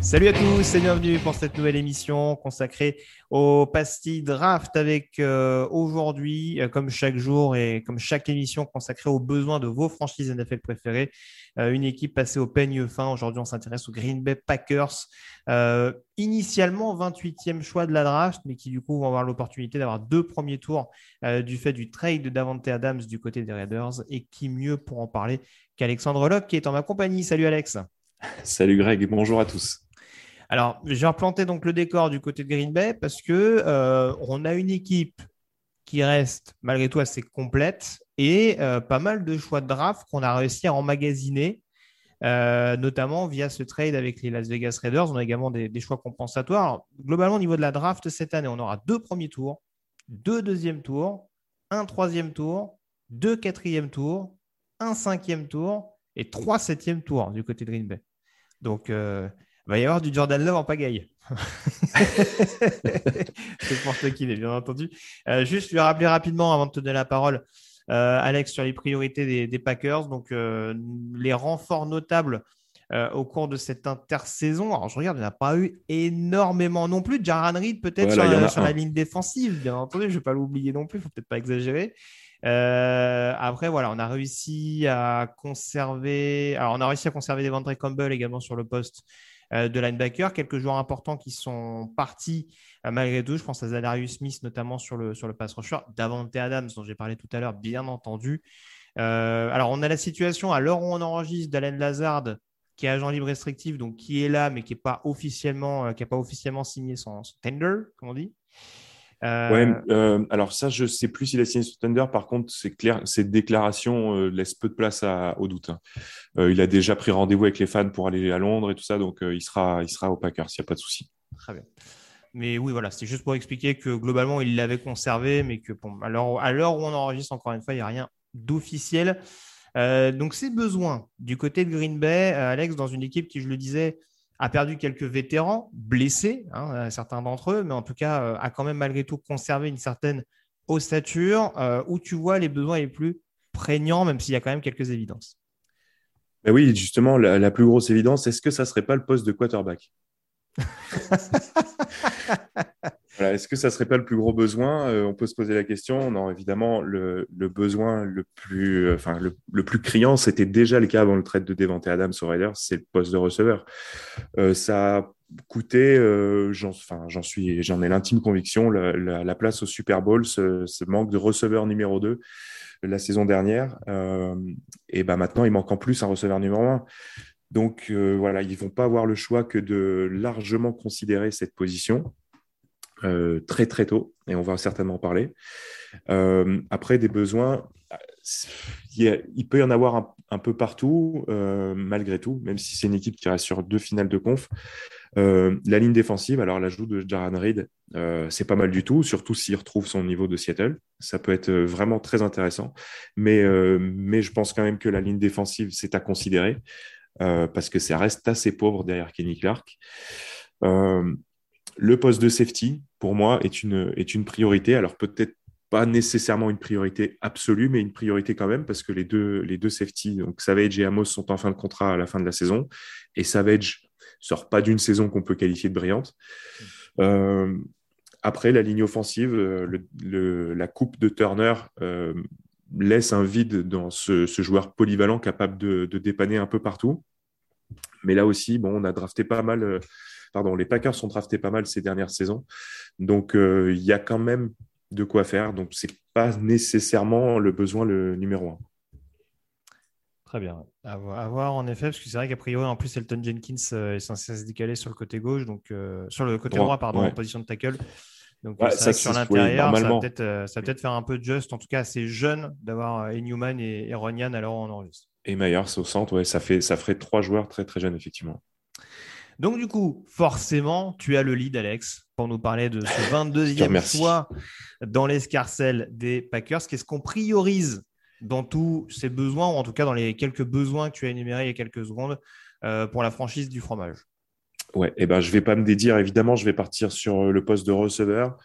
Salut à tous et bienvenue pour cette nouvelle émission consacrée au pastilles draft avec euh, aujourd'hui, euh, comme chaque jour et comme chaque émission consacrée aux besoins de vos franchises NFL préférées, une équipe passée au peigne fin. Aujourd'hui, on s'intéresse aux Green Bay Packers. initialement 28e choix de la draft, mais qui du coup vont avoir l'opportunité d'avoir deux premiers tours du fait du trade de Davante Adams du côté des Raiders. Et qui mieux pour en parler qu'Alexandre Locke qui est en ma compagnie. Salut Alex. Salut Greg bonjour à tous. Alors, j'ai replanté donc le décor du côté de Green Bay parce que euh, on a une équipe qui reste malgré tout assez complète et euh, pas mal de choix de draft qu'on a réussi à emmagasiner, euh, notamment via ce trade avec les Las Vegas Raiders. On a également des, choix compensatoires. globalement, au niveau de la draft cette année, on aura deux premiers tours, deux deuxièmes tours, un troisième tour, deux quatrièmes tours, un cinquième tour et trois septièmes tours du côté de Green Bay. Donc, il va y avoir du Jordan Love en pagaille. C'est pour ce qu'il est, bien entendu. Euh, juste lui rappeler rapidement, avant de te donner la parole, euh, Alex, sur les priorités des, Packers. Donc, euh, les renforts notables au cours de cette intersaison. Alors, je regarde, il n'y en a pas eu énormément non plus. Jaran Reed, peut-être sur, la ligne défensive, bien entendu. Je ne vais pas l'oublier non plus, il ne faut peut-être pas exagérer. après, voilà, on a réussi à conserver. Alors, on a réussi à conserver des Devontae Campbell également sur le poste de linebacker. Quelques joueurs importants qui sont partis euh, malgré tout. Je pense à Zadarius Smith, notamment sur le, sur le pass rusher. Davante Adams, dont j'ai parlé tout à l'heure, bien entendu. Euh, alors, on a la situation à l'heure où on enregistre d'Alain Lazard, qui est agent libre restrictif, donc qui est là, mais qui n'a pas, officiellement, pas officiellement signé son, tender, comme on dit. Euh... Ouais, euh, alors ça, je sais plus s'il a signé sur Thunder. Par contre, c'est clair, cette déclaration euh, laisse peu de place à, au doute. Hein. Euh, il a déjà pris rendez-vous avec les fans pour aller à Londres et tout ça, donc il sera, il sera au Packers, il n'y a pas de souci. Très bien. Mais oui, voilà, c'est juste pour expliquer que globalement, il l'avait conservé, mais que bon, à l'heure où on enregistre, encore une fois, il n'y a rien d'officiel. donc, ces besoins du côté de Green Bay, Alex, dans une équipe qui, je le disais, a perdu quelques vétérans, blessés, hein, certains d'entre eux, mais en tout cas euh, a quand même malgré tout conservé une certaine ossature euh, où tu vois les besoins les plus prégnants, même s'il y a quand même quelques évidences. Ben oui, justement, la, plus grosse évidence, est-ce que ça ne serait pas le poste de quarterback? Est-ce que ça ne serait pas le plus gros besoin? Euh, On peut se poser la question. Non, évidemment, le, besoin le plus, enfin, le, plus criant, c'était déjà le cas avant le trade de Devante Adams au Raiders, c'est le poste de receveur. Euh, ça a coûté, euh, j'en suis, j'en ai l'intime conviction, la, place au Super Bowl, ce, manque de receveur numéro 2 la saison dernière. et ben maintenant, il manque en plus un receveur numéro 1. Donc voilà, ils vont pas avoir le choix que de largement considérer cette position. Euh, très très tôt, et on va certainement en parler. Euh, après, des besoins, il, peut y en avoir un, peu partout, euh, malgré tout, même si c'est une équipe qui reste sur deux finales de conf. la ligne défensive, alors l'ajout de Jaran Reed, c'est pas mal du tout, surtout s'il retrouve son niveau de Seattle. Ça peut être vraiment très intéressant, mais, mais je pense quand même que la ligne défensive, c'est à considérer, parce que ça reste assez pauvre derrière Kenny Clark. Le poste de safety, pour moi, est une, est une priorité. Alors peut-être pas nécessairement une priorité absolue, mais une priorité quand même, parce que les deux, les deux safety, donc Savage et Amos, sont en fin de contrat à la fin de la saison. Et Savage sort pas d'une saison qu'on peut qualifier de brillante. après, la ligne offensive, la coupe de Turner laisse un vide dans ce, joueur polyvalent capable de, dépanner un peu partout. Mais là aussi, bon, on a drafté pas mal. Euh, pardon, les Packers sont draftés pas mal ces dernières saisons. Donc, euh, il y a quand même de quoi faire. Donc, ce n'est pas nécessairement le besoin le numéro un. Très bien. À voir, en effet, parce que c'est vrai qu'a priori, en plus, Elton Jenkins euh, est censé se décaler sur le côté gauche, donc sur le côté droit, pardon, en position de tackle. Donc ça, sur l'intérieur, ça va peut-être faire un peu de just, en tout cas assez jeune, d'avoir Newman et, et Ronian alors on enregistre. Et Myers au centre, ouais, ça, fait, ça ferait trois joueurs très très jeunes, effectivement. Donc, du coup, forcément, tu as le lead, Alex, pour nous parler de ce 22e choix dans l'escarcelle des Packers. Qu'est-ce qu'on priorise dans tous ces besoins, ou en tout cas dans les quelques besoins que tu as énumérés il y a quelques secondes euh, pour la franchise du fromage? Ouais, et eh ben, je ne vais pas me dédire, évidemment, je vais partir sur le poste de receveur.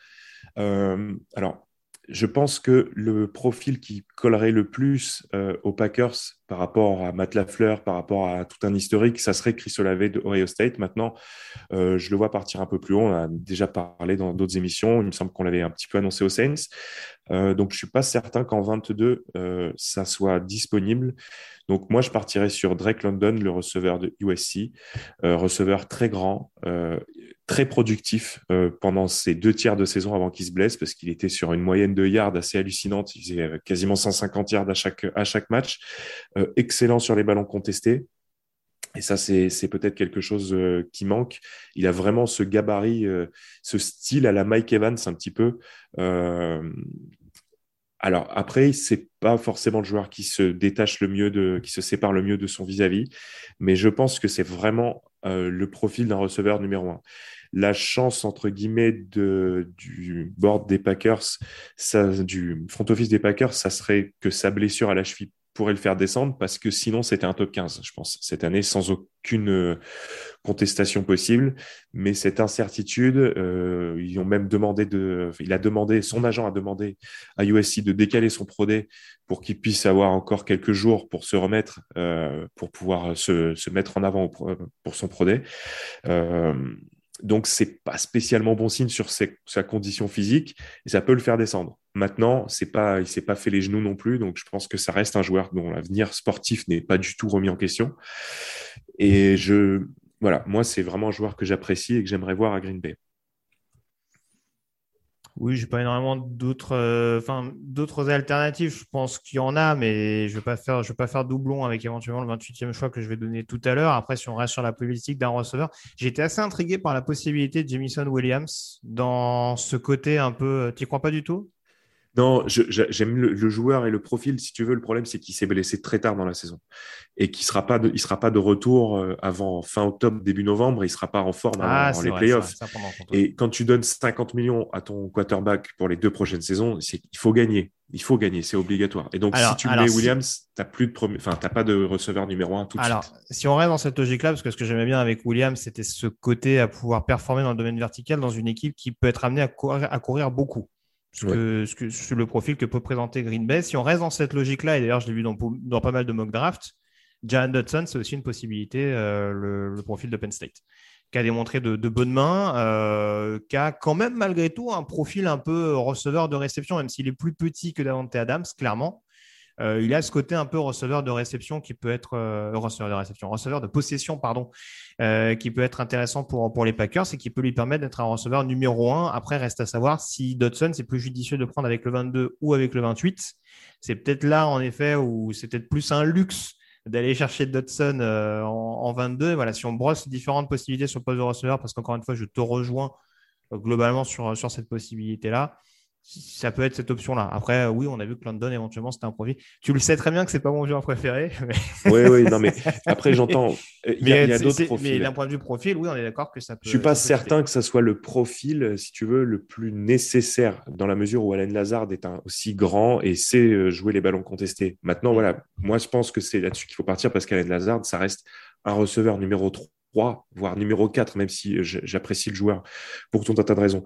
Euh, alors, je pense que le profil qui collerait le plus euh, aux Packers par rapport à Matt Lafleur, par rapport à tout un historique, ça serait Chris Olave de Ohio State. Maintenant, euh, je le vois partir un peu plus haut. On a déjà parlé dans d'autres émissions. Il me semble qu'on l'avait un petit peu annoncé aux Saints. Euh, donc, je ne suis pas certain qu'en 22, ça soit disponible. Donc, moi, je partirais sur Drake London, le receveur de USC, receveur très grand, très productif euh, pendant ces deux tiers de saison avant qu'il se blesse, parce qu'il était sur une moyenne de yards assez hallucinante. Il faisait euh, quasiment 150 yards à chaque, à chaque match. Euh, excellent sur les ballons contestés. Et ça, c'est peut-être quelque chose qui manque. Il a vraiment ce gabarit, ce style à la Mike Evans un petit peu. alors après, c'est pas forcément le joueur qui se détache le mieux de, qui se sépare le mieux de son vis-à-vis, -vis, mais je pense que c'est vraiment le profil d'un receveur numéro un. La chance, entre guillemets, de, du board des Packers, ça, du front office des Packers, ça serait que sa blessure à la cheville pourrait le faire descendre parce que sinon c'était un top 15, je pense, cette année sans aucune euh, contestation possible. Mais cette incertitude, euh, ils ont même demandé de, il a demandé, son agent a demandé à USC de décaler son Pro pour qu'il puisse avoir encore quelques jours pour se remettre, euh, pour pouvoir se, mettre en avant pour son Pro donc, c'est pas spécialement bon signe sur sa condition physique et ça peut le faire descendre. Maintenant, il s'est pas fait les genoux non plus, donc je pense que ça reste un joueur dont l'avenir sportif n'est pas du tout remis en question. Et je, voilà, moi, c'est vraiment un joueur que j'apprécie et que j'aimerais voir à Green Bay. Oui, j'ai pas énormément d'autres, euh, d'autres alternatives. Je pense qu'il y en a, mais je vais pas faire, je vais pas faire doublon avec éventuellement le 28e choix que je vais donner tout à l'heure. Après, si on reste sur la politique d'un receveur, été assez intrigué par la possibilité de Jamison Williams dans ce côté un peu. Tu crois pas du tout? Non, j'aime le, joueur et le profil. Si tu veux, le problème, c'est qu'il s'est blessé très tard dans la saison et qu'il sera pas de, il sera pas de retour euh, avant fin octobre, début novembre. Il sera pas en forme ah, les playoffs. et quand tu donnes 50 millions à ton quarterback pour les deux prochaines saisons, il faut gagner. Il faut gagner, c'est obligatoire. Et donc, si tu mets Williams, tu n'as plus de enfin, pas de receveur numéro un tout de alors, si on reste dans cette logique-là, parce que ce que j'aimais bien avec Williams, c'était ce côté à pouvoir performer dans le domaine vertical dans une équipe qui peut être amenée à à courir beaucoup ce, que, ce, que, le profil que peut présenter Green Bay. Si on reste dans cette logique-là, et d'ailleurs je l'ai vu dans, dans, pas mal de mock drafts, Jan Dodson, c'est aussi une possibilité, euh, le, profil de Penn State, qui a démontré de, de bonnes mains, euh, qui a quand même malgré tout un profil un peu receveur de réception, même s'il est plus petit que Davante Adams, clairement. Euh, il a ce côté un peu receveur de réception qui peut être euh, receveur de réception, receveur de possession, pardon, euh, qui peut être intéressant pour, pour les Packers et qui peut lui permettre d'être un receveur numéro un. Après, reste à savoir si Dodson, c'est plus judicieux de prendre avec le 22 ou avec le 28. C'est peut-être là, en effet, où c'est peut-être plus un luxe d'aller chercher Dodson en, en, 22. Voilà, si on brosse différentes possibilités sur le poste de receveur, parce qu'encore une fois, je te rejoins globalement sur, sur cette possibilité-là ça peut être cette option-là. Après, oui, on a vu que London, éventuellement, c'était un profil. Tu le sais très bien que c'est pas mon joueur préféré. Oui, oui, non, mais après, j'entends. Il y a, d'autres profils. Mais d'un point de vue profil, oui, on est d'accord que ça peut. Je suis pas certain que ça soit le profil, si tu veux, le plus nécessaire, dans la mesure où Alain Lazard est un, aussi grand et sait euh, jouer les ballons contestés. Maintenant, voilà, moi, je pense que c'est là-dessus qu'il faut partir parce qu'Alain Lazard, ça reste un receveur numéro 3, voire numéro 4, même si euh, j'apprécie le joueur pour tout un tas de raisons.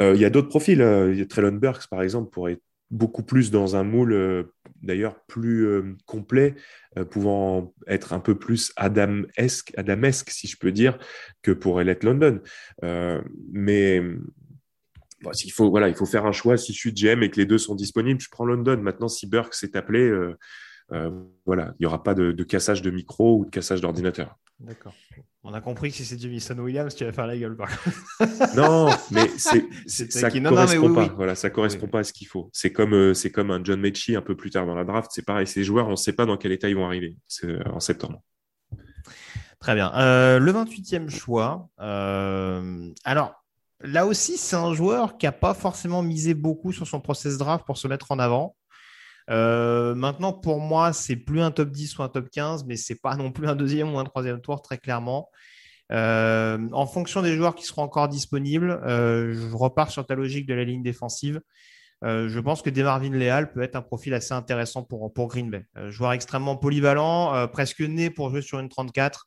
Euh, il y a d'autres profils. Euh, Trellon Burks, par exemple, pourrait beaucoup plus dans un moule, d'ailleurs plus complet, pouvant être un peu plus Adam-esque, Adamesque, si je peux dire, que pour Elliot London. mais il, faut, voilà, il faut faire un choix. Si je suis GM et que les deux sont disponibles, je prends London. Maintenant, si Burke s'est appelé, voilà, il n'y aura pas de, de, cassage de micro ou de cassage d'ordinateur. D'accord. On a compris que si c'est Jamison Williams, tu vas faire la gueule. non, mais c'est, ça ne correspond pas. Voilà, ça correspond pas à ce qu'il faut. C'est comme, euh, c'est comme un John Mechie un peu plus tard dans la draft. C'est pareil, ces joueurs, on ne sait pas dans quel état ils vont arriver euh, en septembre. Très bien. Euh, le 28e choix. alors, là aussi, c'est un joueur qui n'a pas forcément misé beaucoup sur son process draft pour se mettre en avant. Euh, maintenant, pour moi, c'est plus un top 10 ou un top 15, mais c'est pas non plus un deuxième ou un troisième tour, très clairement. Euh, en fonction des joueurs qui seront encore disponibles, euh, je repars sur ta logique de la ligne défensive. je pense que Demarvin Leal peut être un profil assez intéressant pour, pour Green Bay. joueur extrêmement polyvalent, presque né pour jouer sur une 34.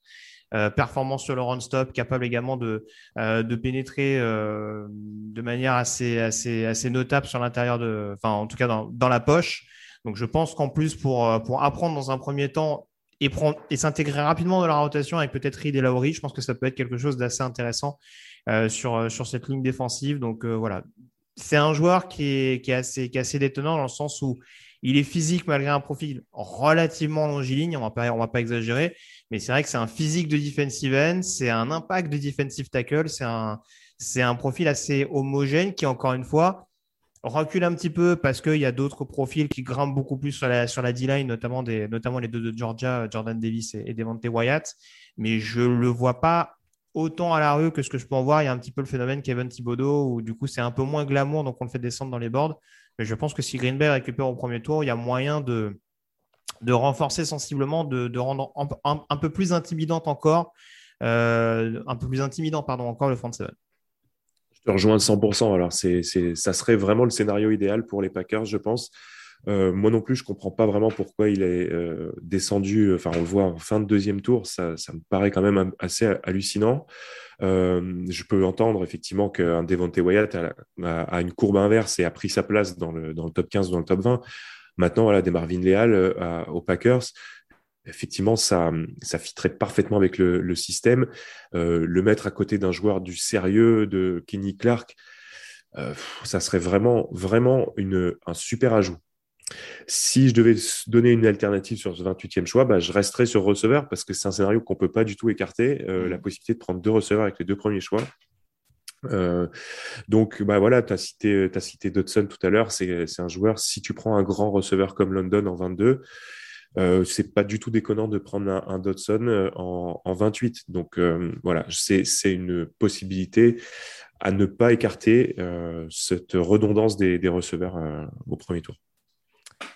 performance sur le run-stop, capable également de, de pénétrer de manière assez, assez, assez notable sur l'intérieur de, enfin en tout cas dans, dans la poche. Donc je pense qu'en plus, pour, euh, pour apprendre dans un premier temps et, et s'intégrer rapidement dans la rotation avec peut-être Reed et Laurie, je pense que ça peut être quelque chose d'assez intéressant euh, sur, euh, sur cette ligne défensive. Donc voilà, c'est un joueur qui est, qui, est assez, qui est assez détonnant dans le sens où il est physique malgré un profil relativement longiligne, on va va pas exagérer, mais c'est vrai que c'est un physique de defensive end, c'est un impact de defensive tackle, c'est un, c'est un profil assez homogène qui, encore une fois, recule un petit peu parce qu'il y a d'autres profils qui grimpent beaucoup plus sur la, sur D-line, notamment, les deux de Georgia, Jordan Davis et, et Devante Wyatt. Mais je ne le vois pas autant à la rue que ce que je peux en voir. Il y a un petit peu le phénomène Kevin Thibodeau où du coup c'est un peu moins glamour, donc on le fait descendre dans les boards. Mais je pense que si Green Bay récupère au premier tour, il y a moyen de, renforcer sensiblement, de, de rendre un, peu plus intimidante encore, euh, un peu plus intimidant pardon encore le front seven rejoins 100%. Alors, ça serait vraiment le scénario idéal pour les Packers, je pense. Euh, moi non plus, je ne comprends pas vraiment pourquoi il est euh, descendu. Enfin, on le voit en fin de deuxième tour, ça, me paraît quand même assez hallucinant. Euh, je peux entendre effectivement qu'un Devontae Wyatt a, une courbe inverse et a pris sa place dans le, dans le top 15 ou dans le top 20. Maintenant, voilà, des Marvin Leal aux Packers effectivement, ça, ça fitterait parfaitement avec le, système. Euh, le mettre à côté d'un joueur du sérieux de Kenny Clark, euh, ça serait vraiment, vraiment une, un super ajout. Si je devais donner une alternative sur ce 28e choix, bah, je resterais sur receveur parce que c'est un scénario qu'on ne peut pas du tout écarter, euh, mmh. la possibilité de prendre deux receveurs avec les deux premiers choix. donc, bah voilà, tu as cité, as cité Dodson tout à l'heure, c'est un joueur, si tu prends un grand receveur comme London en 22, euh, c'est pas du tout déconnant de prendre un, Dodson euh, en, 28. Donc euh, voilà, c'est une possibilité à ne pas écarter cette redondance des, receveurs au premier tour.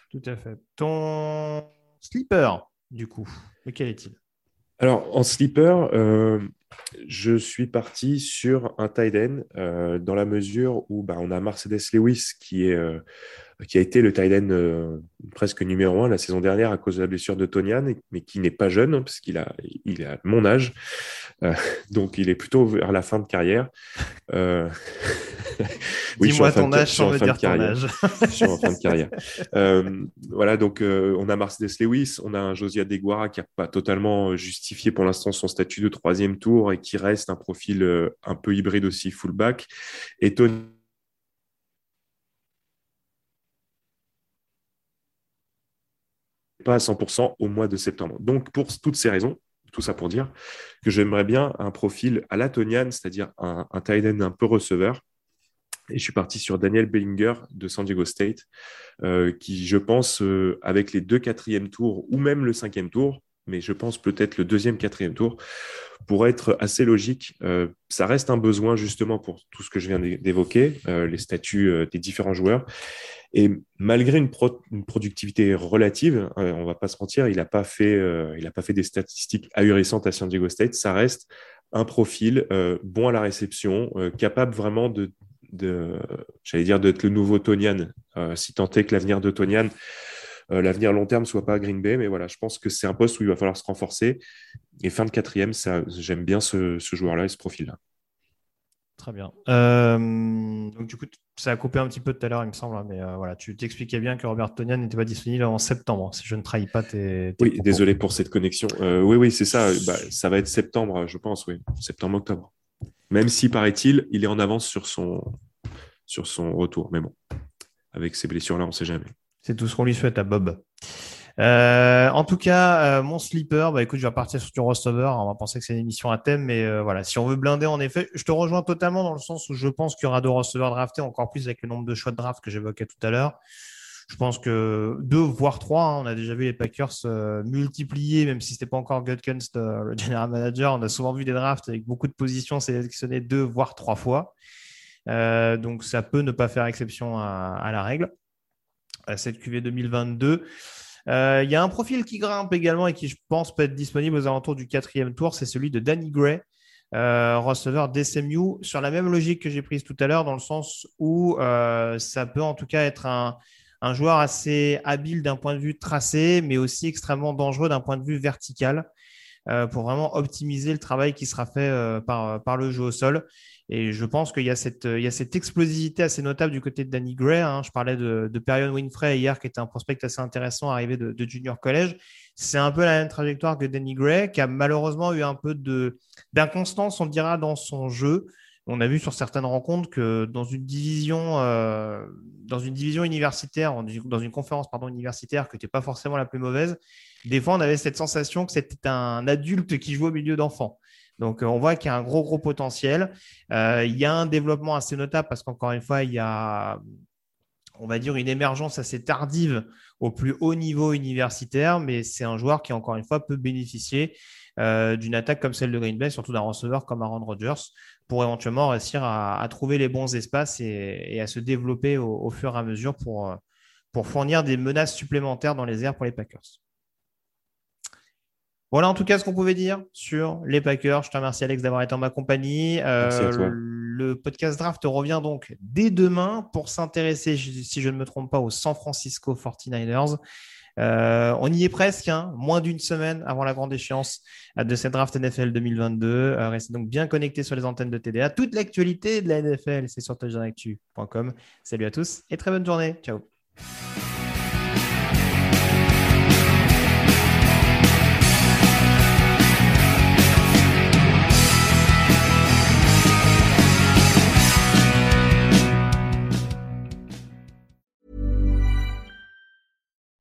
Tout à fait. Ton sleeper, du coup, lequel est-il? Alors, en sleeper, je suis parti sur un tight end dans la mesure où bah, on a Mercedes Lewis qui est qui a été le tight end euh, presque numéro un la saison dernière à cause de la blessure de Tonian, mais qui n'est pas jeune, hein, parce qu'il a, il a mon âge. Euh, donc, il est plutôt vers la fin de carrière. Euh... Dis-moi ton âge sans me dire ton âge. je suis en fin de carrière. Euh, voilà, donc on a Mercedes Lewis, on a un Josiah Deguara qui n'a pas totalement justifié pour l'instant son statut de troisième tour et qui reste un profil un peu hybride aussi fullback. Et Tony pas à 100% au mois de septembre. Donc, pour toutes ces raisons, tout ça pour dire que j'aimerais bien un profil à l'Atonian, c'est-à-dire un, un tight end un peu receveur. Et je suis parti sur Daniel Bellinger de San Diego State, euh, qui, je pense, euh, avec les deux quatrièmes tours ou même le cinquième tour, mais je pense peut-être le deuxième, quatrième tour, pour être assez logique. Euh, ça reste un besoin justement pour tout ce que je viens d'évoquer, les statuts des différents joueurs. Et malgré une, productivité relative, euh, on va pas se mentir, il n'a pas fait, euh, pas fait des statistiques ahurissantes à San Diego State. Ça reste un profil euh, bon à la réception, capable vraiment de j'allais dire, d'être le nouveau Tonian, si tant est que l'avenir de Tonian, l'avenir long terme soit pas à Green Bay. Mais voilà, je pense que c'est un poste où il va falloir se renforcer. Et fin de quatrième, ça, j'aime bien ce, ce joueur-là et ce profil-là. Très bien. Euh, donc du coup, ça a coupé un petit peu tout à l'heure, il me semble, hein, mais euh, voilà, tu t'expliquais bien que Robert Tonian n'était pas disponible en septembre, si je ne trahis pas tes. oui, désolé pour cette connexion. Euh, oui, oui, c'est ça. Bah, ça va être septembre, je pense, oui, septembre-octobre. Même si, paraît-il, il est en avance sur son, sur son retour. Mais bon, avec ces blessures-là, on ne sait jamais. C'est tout ce qu'on lui souhaite à Bob. Euh, en tout cas, euh, mon sleeper, bah écoute, je vais partir sur du Rostover. On va penser que c'est une émission à thème, mais euh, voilà, si on veut blinder, en effet, je te rejoins totalement dans le sens où je pense qu'il y aura deux receveurs draftés, encore plus avec le nombre de choix de draft que j'évoquais tout à l'heure. Je pense que deux, voire trois, hein, on a déjà vu les Packers multiplier, même si c'était pas encore Gutkunst, le general manager. On a souvent vu des drafts avec beaucoup de positions sélectionnées deux, voire trois fois. donc ça peut ne pas faire exception à, à la règle. À cette QV 2022. Euh, il y a un profil qui grimpe également et qui, je pense, peut être disponible aux alentours du quatrième tour. C'est celui de Danny Gray, euh, receveur d'SMU, sur la même logique que j'ai prise tout à l'heure, dans le sens où euh, ça peut en tout cas être un, joueur assez habile d'un point de vue tracé, mais aussi extrêmement dangereux d'un point de vue vertical. pour vraiment optimiser le travail qui sera fait par, par le jeu au sol. Et je pense qu'il y, y a cette explosivité assez notable du côté de Danny Gray. Hein. Je parlais de, de Perion Winfrey hier, qui était un prospect assez intéressant arrivé de, de junior college. C'est un peu la même trajectoire que Danny Gray, qui a malheureusement eu un peu d'inconstance, on dira, dans son jeu. On a vu sur certaines rencontres que dans une division, euh, dans une division universitaire, dans une conférence pardon, universitaire qui n'était pas forcément la plus mauvaise, des fois on avait cette sensation que c'était un adulte qui jouait au milieu d'enfants. Donc, euh, on voit qu'il y a un gros, gros potentiel. Euh, il y a un développement assez notable parce qu'encore une fois, il y a, on va dire, une émergence assez tardive au plus haut niveau universitaire, mais c'est un joueur qui, encore une fois, peut bénéficier euh, d'une attaque comme celle de Green Bay, surtout d'un receveur comme Aaron Rodgers, pour éventuellement réussir à, trouver les bons espaces et, à se développer au, fur et à mesure pour, pour fournir des menaces supplémentaires dans les airs pour les Packers. Voilà en tout cas ce qu'on pouvait dire sur les Packers. Je te remercie Alex d'avoir été en ma compagnie. Euh, le podcast draft revient donc dès demain pour s'intéresser, si je ne me trompe pas, aux San Francisco 49ers. Euh, on y est presque, hein, moins d'une semaine avant la grande échéance de cette draft NFL 2022. Euh, restez donc bien connectés sur les antennes de TDA. Toute l'actualité de la NFL, c'est sur touchdownactu.com. Salut à tous et très bonne journée. Ciao.